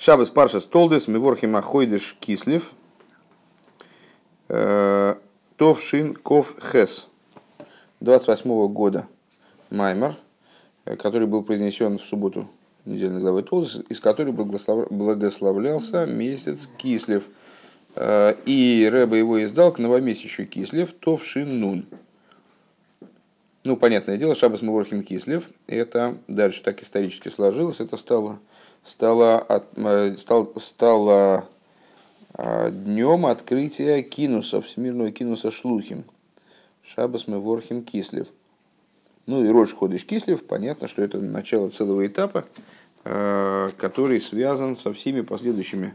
Шабас Паршас Толдес, Миворхим Ахойдыш Кислив, э, Товшин Ков Хес, 28 года Маймар, э, который был произнесен в субботу недельной главы Толдес, из которой благословлялся месяц Кислив. Э, и Рэба его издал к новомесячу Кислив Товшин Нун. Ну, понятное дело, Шабас Муворхин Кислев, это дальше так исторически сложилось, это стало стало, э, стало, стало а, днем открытия кинуса, всемирного кинуса Шлухим. Шабас Меворхим Кислев. Ну и Рош Ходыш Кислев, понятно, что это начало целого этапа, э, который связан со всеми последующими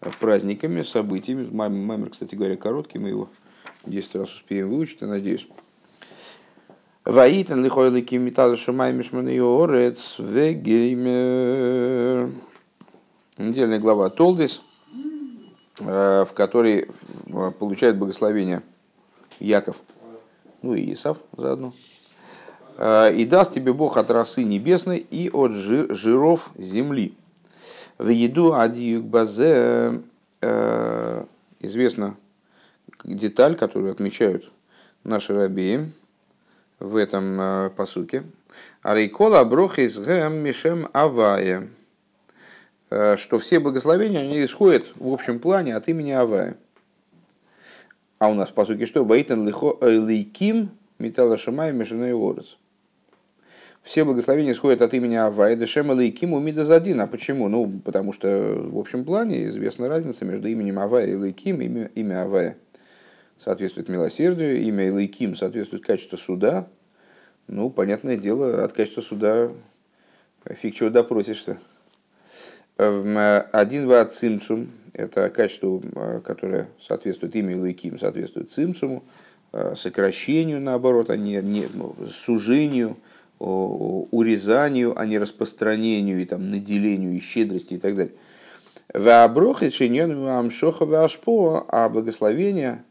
э, праздниками, событиями. Маймер, кстати говоря, короткий, мы его 10 раз успеем выучить, я надеюсь. Ваитан лихойлики металл шумай мишманы орец вегеймер. Недельная глава Толдис, э, в которой э, получает благословение Яков, ну и Исав заодно. Э, «И даст тебе Бог от росы небесной и от жиров земли. В еду адиюк базе известна деталь, которую отмечают наши рабеи, в этом э, посуке. Арейкола брохис гэм мишем авая. Э, что все благословения, они исходят в общем плане от имени Авая. А у нас в посуке что? Ваитан лейким металла шамай мишеной орец. Все благословения исходят от имени Авая, Дешема Лейким Умидазадин. А почему? Ну, потому что в общем плане известна разница между именем Авая и Лейким, имя, имя Авая соответствует милосердию, имя Илайким соответствует качеству суда. Ну, понятное дело, от качества суда фиг чего допросишься. Один ва цимцум – это качество, которое соответствует имя Илайким, соответствует цимцуму, сокращению, наоборот, а не, не сужению, урезанию, а не распространению и там, наделению и щедрости и так далее. А благословение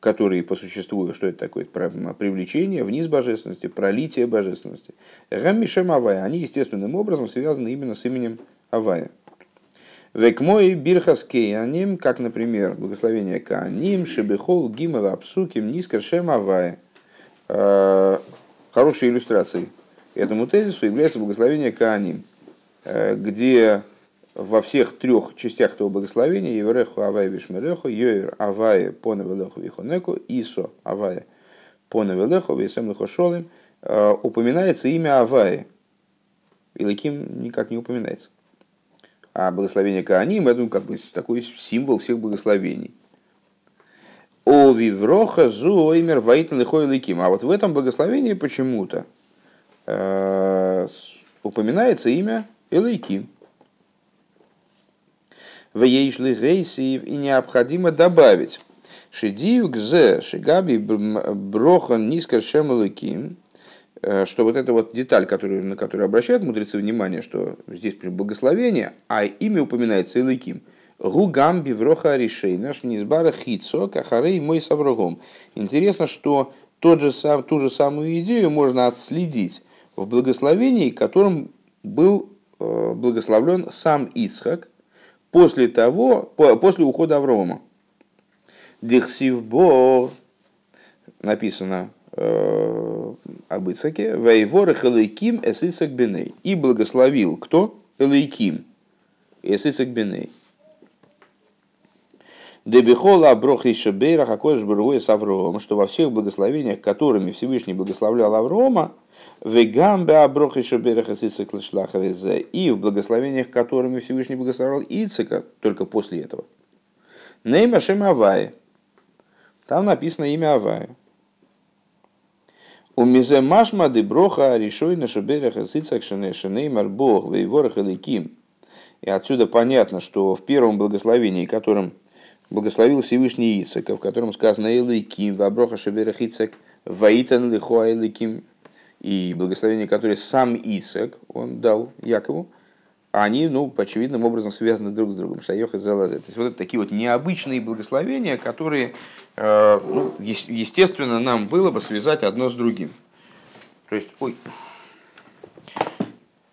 которые по существу, что это такое? Привлечение вниз божественности, пролитие божественности. Гаммишем Авая, они естественным образом связаны именно с именем Авая. Векмой бирхас кейаним, как, например, благословение Кааним, Шебехол, Гимел, Апсуким, Нискаршем Авая. Э, хорошей иллюстрацией этому тезису является благословение Кааним, э, где во всех трех частях этого благословения Евереху Авай Вишмереху, Йоир Авай Понавелеху Вихонеку, Исо Авай Понавелеху Висем Лехошолым э, упоминается имя Авая. Илаким никак не упоминается. А благословение Кааним это как бы такой символ всех благословений. О Вивроха Зуоймер Вайтан Лихой А вот в этом благословении почему-то э, упоминается имя Элайким в ейшли гейсиев и необходимо добавить. Шидиюк зе шигаби брохан низко шемалыким, э, что вот эта вот деталь, которую, на которую обращают мудрецы внимание, что здесь при благословении, а имя упоминается Илыким. Гугам бивроха решей, наш низбара хицо, кахарей мой саврогом. Интересно, что тот же сам, ту же самую идею можно отследить в благословении, которым был э, благословлен сам Ицхак, после того, после ухода Аврома. Дихсив Бог, написано э, об Ицаке, Вейвор Элейким Эсицак Беней. И благословил кто? Элейким. Эсицак Беней. Дебихола Аброх и Шабейра Хакош Баруэ с Авромом, что во всех благословениях, которыми Всевышний благословлял Аврома, Вегамбе Аброх и Шабейра Хасицик и в благословениях, которыми Всевышний благословлял Ицика, только после этого. Нейма Шем Авае. Там написано имя Авая. У мизе машма де броха решой на шаберах и шенеймар бог вейворах и отсюда понятно, что в первом благословении, которым благословил Всевышний Ицека, в котором сказано «Элейким, ваброха шаберах Ицек, ваитан лихуа Элейким», и благословение, которое сам Ицек, он дал Якову, они, ну, очевидным образом связаны друг с другом. Шайох и Залазе. То есть вот это такие вот необычные благословения, которые, э, ну, естественно, нам было бы связать одно с другим. То есть, ой,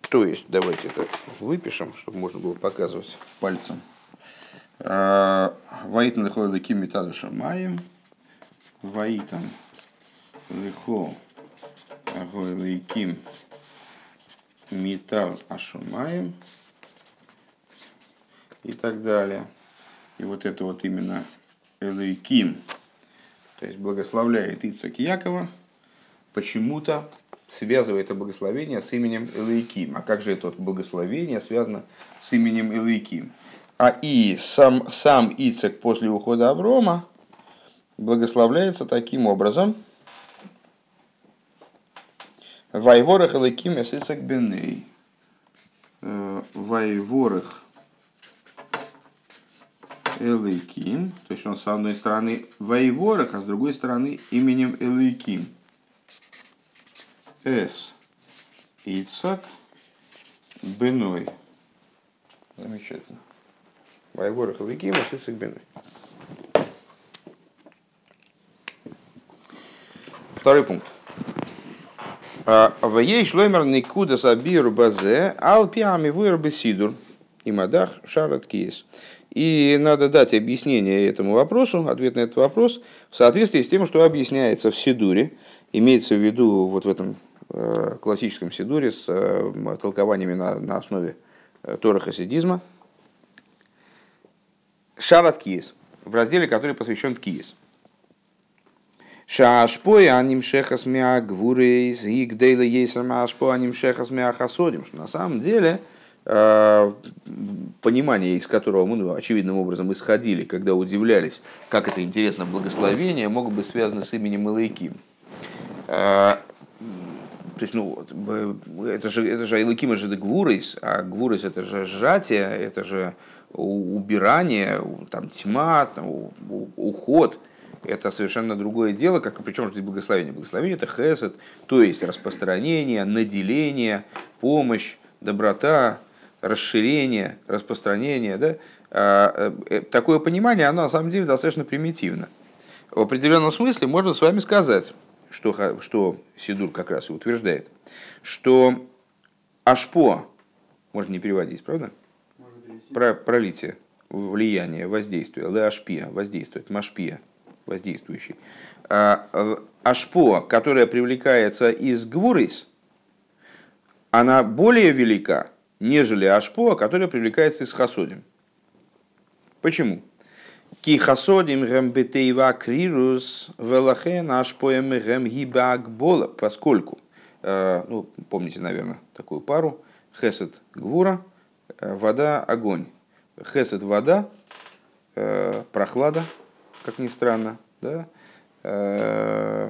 То есть, давайте это выпишем, чтобы можно было показывать пальцем. А, Ваитан лихо ликим металу шамаем. Ваитан лихо ликим металл ашумаем. И так далее. И вот это вот именно Элейким, то есть благословляет Ицак Якова, почему-то связывает это благословение с именем Элейким. А как же это благословение связано с именем Элейким? А и сам, сам Ицек после ухода Аврома благословляется таким образом. Вайворах Элейким Эсицек Беней. Э, Вайворах Элейким, то есть он с одной стороны Вайворах, а с другой стороны именем Элейким. С. Ицак Беной. Замечательно. Вайворах Элейким, а Ицак Беной. Второй пункт. А, в ей шлоймер никуда сабир базе, алпиами вырбы сидур. И мадах шарат киес. И надо дать объяснение этому вопросу, ответ на этот вопрос, в соответствии с тем, что объясняется в Сидуре, имеется в виду вот в этом э, классическом Сидуре с э, толкованиями на, на основе э, Тора Хасидизма. Шарат Киес, в разделе, который посвящен Киес. Шашпой аним шехас мя гвурейс, игдейла ейсам ашпой аним шехас мя хасодим. Что на самом деле, Э, понимание, из которого мы ну, очевидным образом исходили, когда удивлялись, как это интересно благословение, могут быть связаны с именем Илайким. Э, то есть, ну, это же, это же Айлыким, это же Гвурис, а Гвурис это же сжатие, это же убирание, там, тьма, там, уход. Это совершенно другое дело, как причем здесь благословение. Благословение это хесед, то есть распространение, наделение, помощь, доброта, расширение, распространение, да, а, э, такое понимание, оно на самом деле достаточно примитивно. В определенном смысле можно с вами сказать, что, что Сидур как раз и утверждает, что Ашпо, можно не переводить, правда? Про, пролитие, влияние, воздействие, ле ашпия, воздействует, машпия, воздействующий. А, ашпо, которая привлекается из гвурис, она более велика, нежели Ашпоа, которая привлекается из Хасодим. Почему? Ки хасодим бетейва крирус велахен ашпоем гэм гибак бола, поскольку, э, ну, помните, наверное, такую пару, хесед гвура, э, вода огонь. Хесед вода, э, прохлада, как ни странно, да,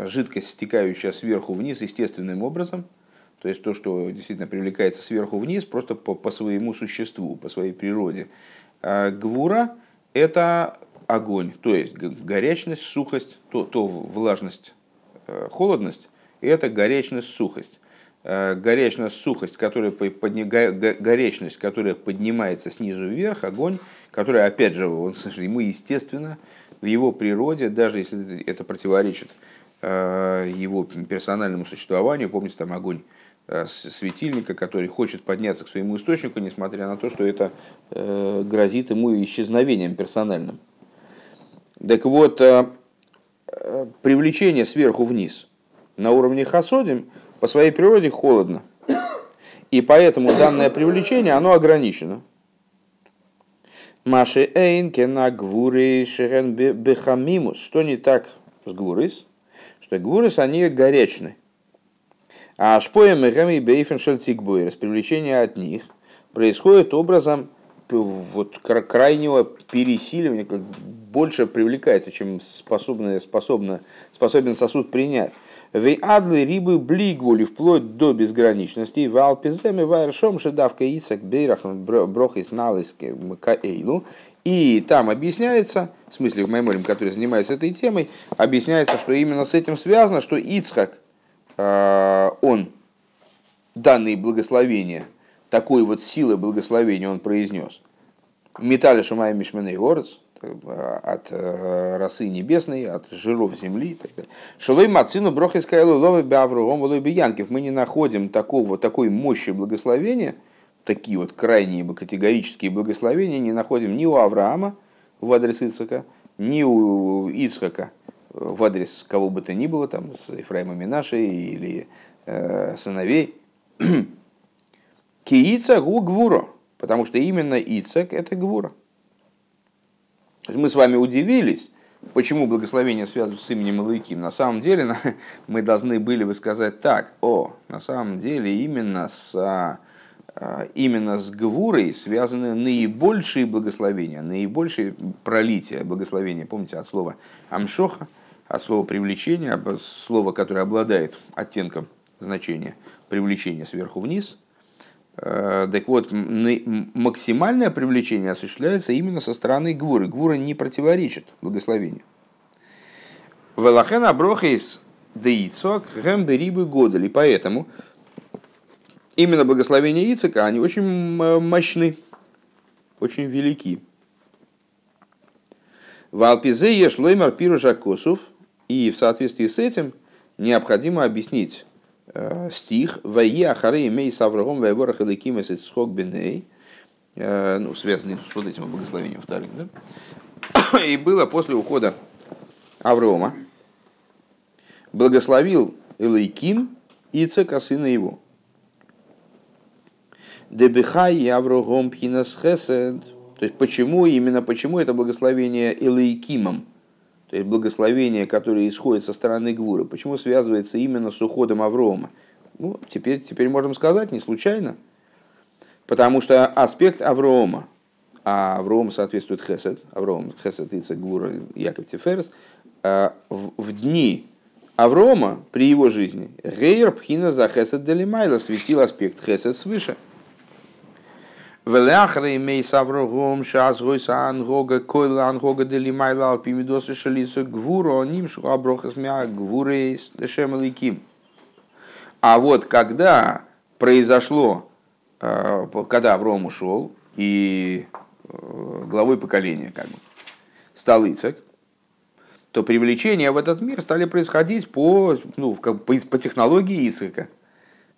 жидкость, стекающая сверху вниз естественным образом – то есть то, что действительно привлекается сверху вниз, просто по, по своему существу, по своей природе. А гвура – это огонь, то есть горячность, сухость, то, то влажность, э, холодность – это горячность, сухость. Э, горячность, сухость, которая, подни, горячность, которая поднимается снизу вверх, огонь, который, опять же, он, ему естественно, в его природе, даже если это противоречит э, его персональному существованию, помните, там огонь Э, светильника, который хочет подняться к своему источнику, несмотря на то, что это э, грозит ему исчезновением персональным. Так вот, привлечение сверху вниз на уровне хасодим по своей природе холодно. И поэтому данное привлечение, оно ограничено. Маши эйн кена гвуры шерен бехамимус. Что не так с гвурис? Что гвурис, они горячны. А шпоем и бейфеншель тикбуэрс, привлечение от них, происходит образом вот крайнего пересиливания, как больше привлекается, чем способны, способна, способен сосуд принять. Вей адлы рибы блигвули вплоть до безграничности. В алпиземе вайршом шедавка ицак бейрахан брохис налыски каэйлу. И там объясняется, в смысле в мемориям, который занимается этой темой, объясняется, что именно с этим связано, что Ицхак – Э, он данные благословения, такой вот силы благословения он произнес. Металли Шумай Мишменей Орец, от росы небесной, от жиров земли. Шалой мацину брохиская ловы бавругом волой биянкив. Мы не находим такого, такой мощи благословения, такие вот крайние категорические благословения не находим ни у Авраама в адрес Ицхака, ни у Ицхака в адрес кого бы то ни было, там, с Ефраима Минашей или э, сыновей. Киица гу гвуро, потому что именно Ицак это гвура. Мы с вами удивились, почему благословение связано с именем Илайким. На самом деле мы должны были бы сказать так, о, на самом деле именно с, а, именно с Гвурой связаны наибольшие благословения, наибольшие пролития благословения. Помните от слова амшоха, от слова привлечения, слово, которое обладает оттенком значения привлечения сверху вниз – Э, так вот, максимальное привлечение осуществляется именно со стороны Гвуры. Гвура не противоречит благословению. Велахена брохейс деицок гэмберибы годали. Поэтому именно благословения Ицека, они очень мощны, очень велики. В Алпизе еш лоймар пирожа косов, и в соответствии с этим необходимо объяснить Э, стих «Ваи ахары мей саврагом вайворах эликим эсэцхок беней», э, ну, связанный с вот этим благословением вторым. Да? И было после ухода Аврома, благословил Элейким Ицека, сына его. Дебихай Аврогом Пхинас Хесед. То есть почему, именно почему это благословение Элейкимом – то есть благословение, которое исходит со стороны Гвура, почему связывается именно с уходом Аврома? Ну, теперь, теперь можем сказать, не случайно. Потому что аспект Аврома, а Авром соответствует Хесед, Авром, Хесед, Ицек, Гвура, Яков Тиферес, а, в, в дни Аврома при его жизни Гейр Пхина за Хесед Делимайла светил аспект Хесед свыше – Веляхрей мей саврогом шаз гойса ангога койла ангога дели майла алпимидосы шалису гвуру нимшу аброхас мя гвурейс дешемаликим. А вот когда произошло, э, когда Авром ушел, и э, главой поколения как бы, стал Ицек, то привлечения в этот мир стали происходить по, ну, как, по, по технологии Ицека,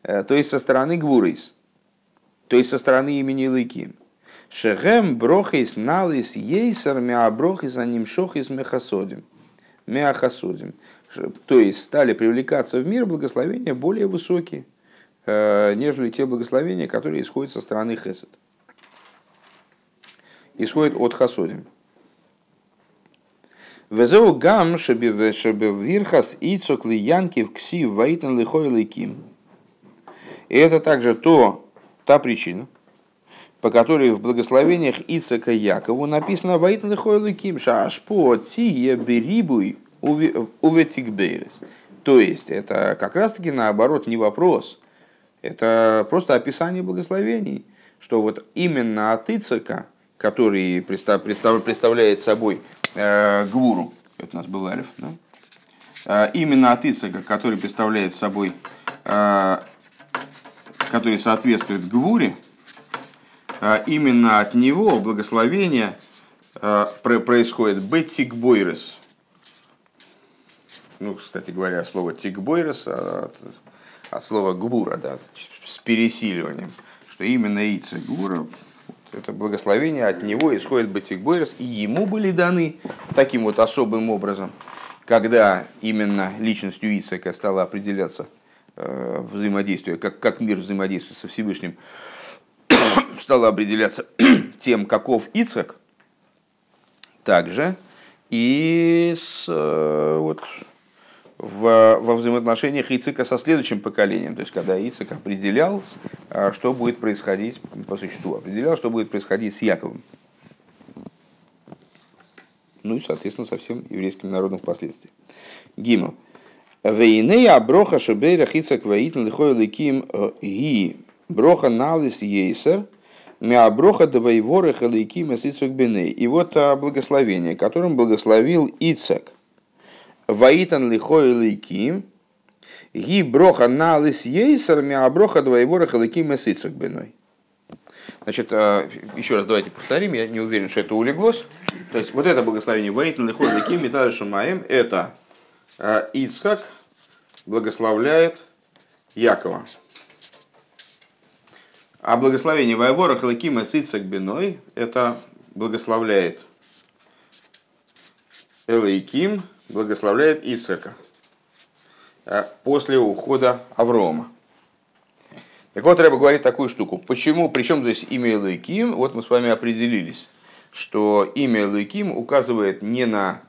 э, то есть со стороны Гвурейс то есть со стороны имени Лыким. Шехем брохис налис ейсер меаброхис анимшохис мехасодим. Меахасодим. То есть стали привлекаться в мир благословения более высокие, э, нежели те благословения, которые исходят со стороны Хесед. Исходят от Хасодим. Везеу гам шебевирхас ицок лиянкив ксив ваитан лихой ликим. И это также то, та причина, по которой в благословениях Ицека Якову написано «Ваитан хойлы кимша ашпо тие берибуй уветикбейрес». То есть, это как раз-таки наоборот не вопрос, это просто описание благословений, что вот именно от Ицека, который представляет собой э, гвуру, это у нас был Алиф, да? э, именно от Ицека, который представляет собой э, который соответствует Гвуре, а именно от него благословение а, происходит бетикбойрес. Ну, кстати говоря, слово тикбойрес от, от слова гвура, да, с пересиливанием, что именно Ица Гвура, это благословение от него исходит бетикбойрес, и ему были даны таким вот особым образом, когда именно личностью Ицека стала определяться взаимодействия, как, как мир взаимодействует со Всевышним, стало определяться тем, каков Ицхак, также и с, э, вот, в, во взаимоотношениях Ицика со следующим поколением, то есть когда Ицик определял, э, что будет происходить по существу, определял, что будет происходить с Яковом. Ну и, соответственно, со всем еврейским народом впоследствии. Гимл. Вейнея броха шебейра хицак ваитн лихой ликим э, ги броха налис ейсер мя броха давайворы халиким эсицак беней. И вот а, благословение, которым благословил Ицак. Ваитан лихой ликим ги броха налис ейсер мя броха давайворы халиким эсицак беной. Значит, а, еще раз давайте повторим, я не уверен, что это улеглось. То есть вот это благословение Вейтн Лихой Ликим Металь Шамаем, это Ицхак благословляет Якова. А благословение Вайвора Халакима Сицак Биной это благословляет Элайким, благословляет Ицхака э, после ухода Аврома. Так вот, Рэба говорит такую штуку. Почему, причем здесь имя Элайким, вот мы с вами определились, что имя Элайким указывает не на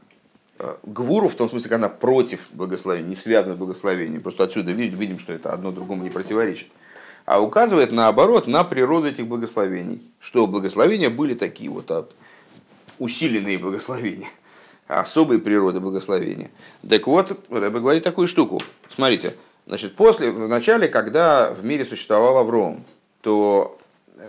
Гвуру, в том смысле, когда она против благословения, не связана с благословением. Просто отсюда видим, видим, что это одно другому не противоречит. А указывает, наоборот, на природу этих благословений. Что благословения были такие вот а, усиленные благословения особой природы благословения. Так вот, Рэбе говорит такую штуку. Смотрите, Значит, после, в начале, когда в мире существовал Авром, то э,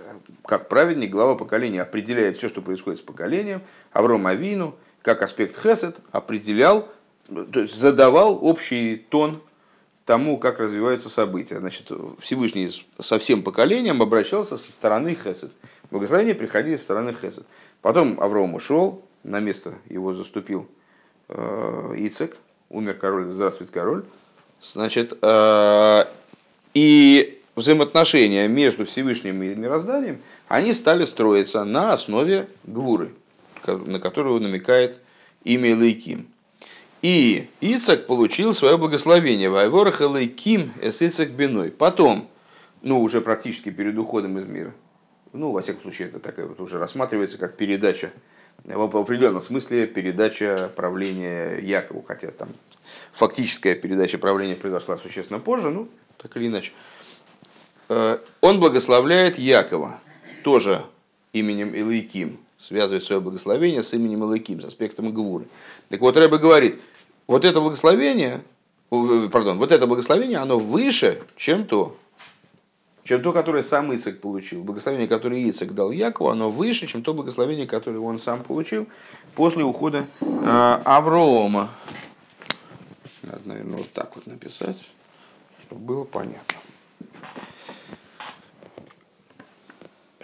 как праведник, глава поколения определяет все, что происходит с поколением. Авром Авину, как аспект Хесед, определял, то есть задавал общий тон тому, как развиваются события. Значит, Всевышний со всем поколением обращался со стороны Хесед. Благословения приходили со стороны Хесед. Потом Авром ушел, на место его заступил э, Ицек, умер король, здравствует король. Значит, э, и взаимоотношения между Всевышним и мирозданием, они стали строиться на основе гвуры, на которую намекает имя Лейким. И Ицак получил свое благословение. Вайворах Лейким эс Ицак Биной. Потом, ну, уже практически перед уходом из мира, ну, во всяком случае, это такая вот уже рассматривается как передача, в определенном смысле передача правления Якову, хотя там фактическая передача правления произошла существенно позже, ну, так или иначе. Э, он благословляет Якова, тоже именем Илайким, связывает свое благословение с именем Илайким, с аспектом Гвуры. Так вот, Рэбе говорит, вот это благословение, пардон, вот это благословение, оно выше, чем то, чем то, которое сам Ицек получил. Благословение, которое Ицек дал Якову, оно выше, чем то благословение, которое он сам получил после ухода э, Аврома. Надо, наверное, вот так вот написать, чтобы было понятно.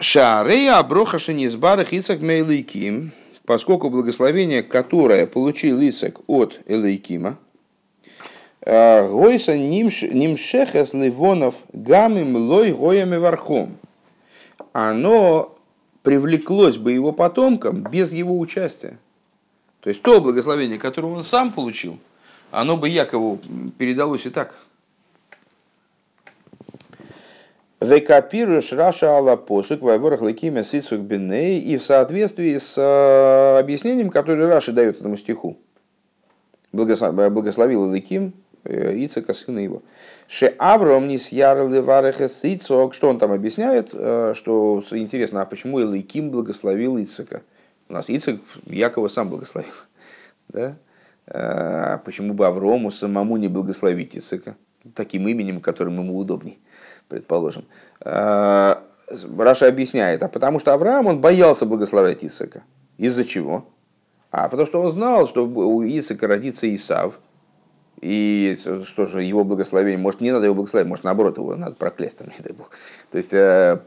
Шарея Аброха Шенизбарах Ицак Мейлейким, поскольку благословение, которое получил Ицак от Элейкима, э, Гойса нимшехес ливонов гамим лой гоями вархом. Оно привлеклось бы его потомкам без его участия. То есть то благословение, которое он сам получил – оно бы Якову передалось и так. Векапируешь Раша Алла посук вайворах лекимя сицук беней и в соответствии с э, объяснением, которое Раша дает этому стиху. Благословил Леким э, Ицека, сына его. Ше Авром не сьярли варехес Ицок. Что он там объясняет? Э, что интересно, а почему Леким благословил Ицека? У нас Ицек Якова сам благословил. Да? А почему бы Аврому самому не благословить Исака? Таким именем, которым ему удобней, предположим. А, Раша объясняет, а потому что Авраам, он боялся благословлять Исака. Из-за чего? А потому что он знал, что у Исака родится Исав, и что же, его благословение, может, не надо его благословить, может, наоборот, его надо проклясть, там, не дай бог. То есть, э,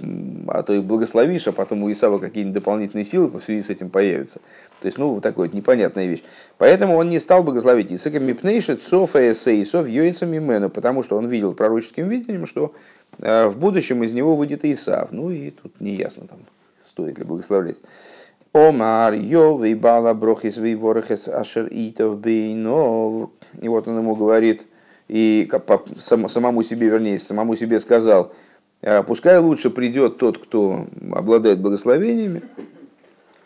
а то и благословишь, а потом у Исава какие-нибудь дополнительные силы в связи с этим появятся. То есть, ну, вот такая вот непонятная вещь. Поэтому он не стал благословить Исака Мипнейшит Софа Эсейсов Йойца Мимену, потому что он видел пророческим видением, что в будущем из него выйдет Исав. Ну, и тут неясно, там, стоит ли благословлять. Омар, Йовый, Бала, Брохис, Вейворахес, Ашер, Итов, Бейнов. И вот он ему говорит, и самому себе, вернее, самому себе сказал, «А пускай лучше придет тот, кто обладает благословениями,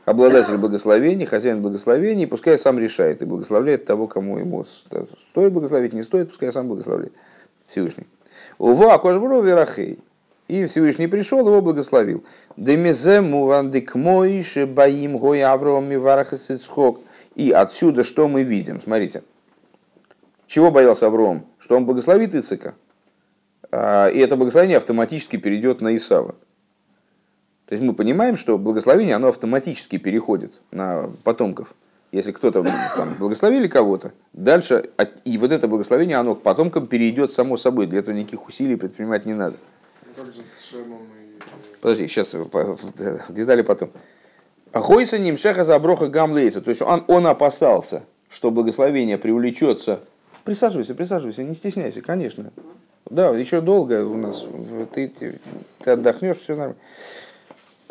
обладатель благословений, хозяин благословений, пускай сам решает и благословляет того, кому ему стоит благословить, не стоит, пускай сам благословляет Всевышний. Ува, кожбру верахей. И Всевышний пришел, его благословил. Демезе мувандик мойше баим гой Авраам миварахасицхок. И отсюда что мы видим? Смотрите. Чего боялся Авраам? Что он благословит Ицика. А, и это благословение автоматически перейдет на Исава. То есть мы понимаем, что благословение оно автоматически переходит на потомков. Если кто-то там, благословили кого-то, дальше, и вот это благословение, оно к потомкам перейдет само собой. Для этого никаких усилий предпринимать не надо. Как же с Шемом и... Подожди, сейчас детали потом. Хойса нимшеха заброха гамлейса. То есть он, он опасался, что благословение привлечется. Присаживайся, присаживайся, не стесняйся, конечно. Да, еще долго у нас. Ты, ты, ты отдохнешь, все нормально.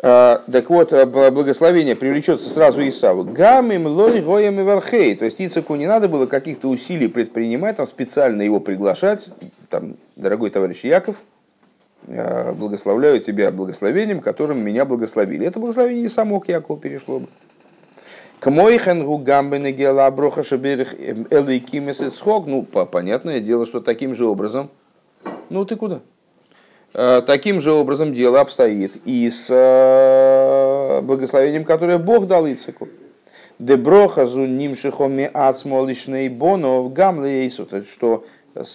А, так вот, благословение привлечется сразу Исаву. Гамим лой гоем и вархей. То есть Ицеку не надо было каких-то усилий предпринимать, там специально его приглашать. Там, дорогой товарищ Яков, благословляю тебя благословением, которым меня благословили. Это благословение и само к Якову перешло бы. К Мойхенгу гамбене гела броха шаберих элейкимес Ну, понятное дело, что таким же образом. Ну, ты куда? Э, таким же образом дело обстоит и с э, благословением, которое Бог дал Ицеку. Деброха зу нимшихоми ацмолишней боно в гамле что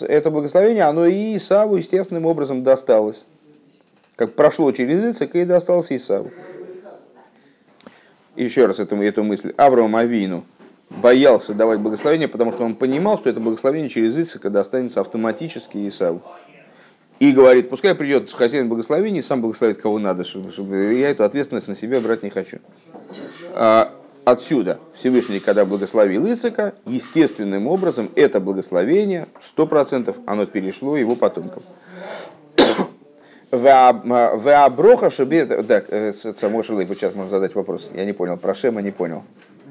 это благословение, оно и Исаву естественным образом досталось. Как прошло через Ицека и досталось Исаву. Еще раз эту, эту мысль. Авраам Авину боялся давать благословение, потому что он понимал, что это благословение через Ицека достанется автоматически Исаву. И говорит, пускай придет хозяин благословения и сам благословит кого надо, чтобы, чтобы я эту ответственность на себя брать не хочу. А, отсюда Всевышний, когда благословил Исака, естественным образом это благословение, сто процентов, оно перешло его потомкам. Веаброха шабе... Так, э, Самой Шилы, сейчас можно задать вопрос. Я не понял. Про Шема не понял.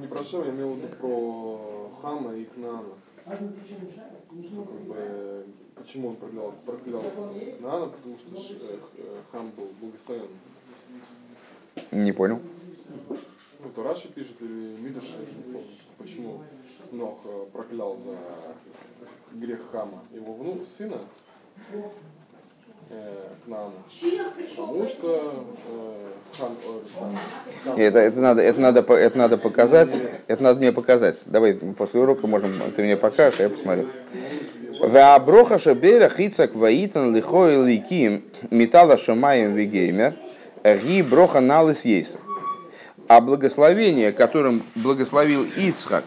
Не про Шема, я имел в виду про Хама и Кнаана. Что как бы, почему он проклял, проклял Кнаана? Потому что э, Хам был благословен. Не понял. Ну, то Раши пишет, или Мидаш, не помню, что почему Нох э, проклял за грех Хама его внук, сына, к нам, потому что хан, это, это, надо, это, надо, это надо показать, это надо мне показать. Давай после урока можем, ты мне покажешь, а я посмотрю. Вааброха шабера хицак ваитан лихой ликим металла шамаем вигеймер ги броха налыс есть. А благословение, которым благословил Ицхак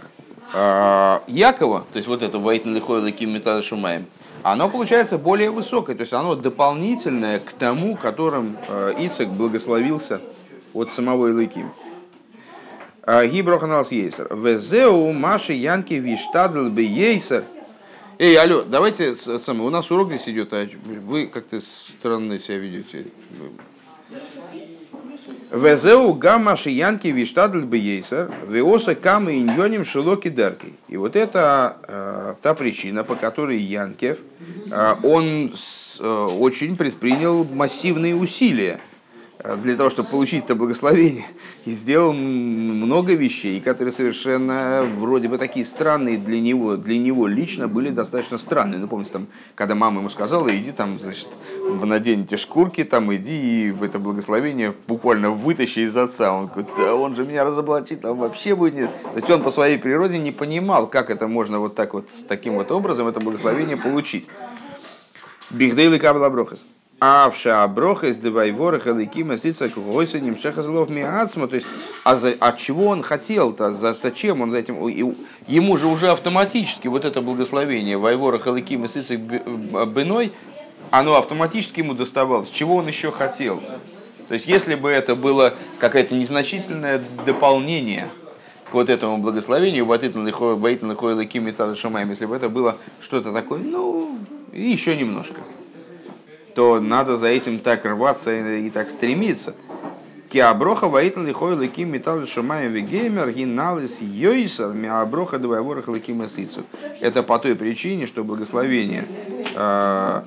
Якова, то есть вот это ваитан лихой ликим металла шамаем, оно получается более высокое, то есть оно дополнительное к тому, которым э, Ицек благословился от самого Илыким. А, Гиброханалс Ейсер. Везеу Маши Янки Виштадл бы Ейсер. Эй, алло, давайте, самое, у нас урок здесь идет, а вы как-то странно себя ведете. Везеу гамма шиянки виштадль бейсер, веоса камы иньоним шелоки дарки. И вот это э, та причина, по которой Янкев, э, он с, э, очень предпринял массивные усилия для того, чтобы получить это благословение, и сделал много вещей, которые совершенно вроде бы такие странные для него, для него лично были достаточно странные. Ну, помните, там, когда мама ему сказала, иди там, значит, надень эти шкурки, там, иди и в это благословение буквально вытащи из отца. Он говорит, да он же меня разоблачит, он вообще будет нет. То есть он по своей природе не понимал, как это можно вот так вот, таким вот образом это благословение получить. Бихдейлы кабла брохас. Авша броха из девайворах эликима сица кугойса немшеха злов миацма. То есть, а за, от чего он хотел-то, за, зачем он за этим? Ему же уже автоматически вот это благословение вайворах эликима сица беной, оно автоматически ему доставалось. Чего он еще хотел? То есть, если бы это было какое-то незначительное дополнение к вот этому благословению, если бы это было что-то такое, ну, еще немножко то надо за этим так рваться и, так стремиться. Киаброха воитл лихой ликим металл шамаем вегеймер гиналис йойсер миаброха двойворах ликим эсицу. Это по той причине, что благословение э,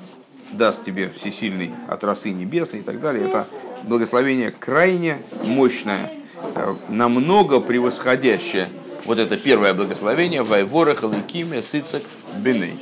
даст тебе всесильный от расы небесной и так далее. Это благословение крайне мощное, э, намного превосходящее вот это первое благословение вайворах ликим эсицек беней.